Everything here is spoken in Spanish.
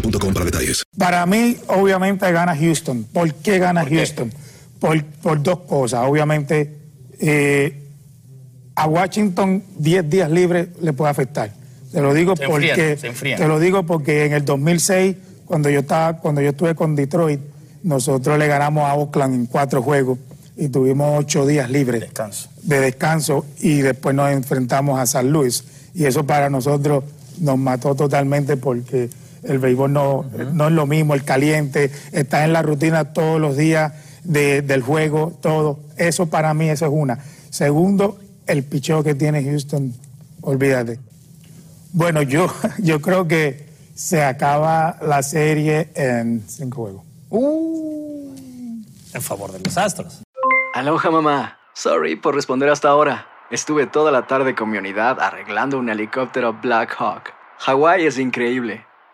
boostmobile.com para detalles. Para mí, obviamente, gana Houston. ¿Por qué gana Houston? Por, por dos cosas. Obviamente, eh, a Washington 10 días libres le puede afectar. Te lo digo Se porque enfrían. te lo digo porque en el 2006, cuando yo estaba, cuando yo estuve con Detroit, nosotros le ganamos a Oakland en cuatro juegos y tuvimos ocho días libres Descanso. de descanso y después nos enfrentamos a San Luis. Y eso para nosotros nos mató totalmente porque el béisbol no, no es lo mismo, el caliente, está en la rutina todos los días de- del juego, todo. Eso para mí, eso es una. Segundo, el picheo que tiene Houston, olvídate. Bueno, yo, yo creo que se acaba la serie en cinco juegos. En favor de los Astros. Aloha mamá. Sorry por responder hasta ahora. Estuve toda la tarde con mi unidad arreglando un helicóptero Black Hawk. Hawái es increíble.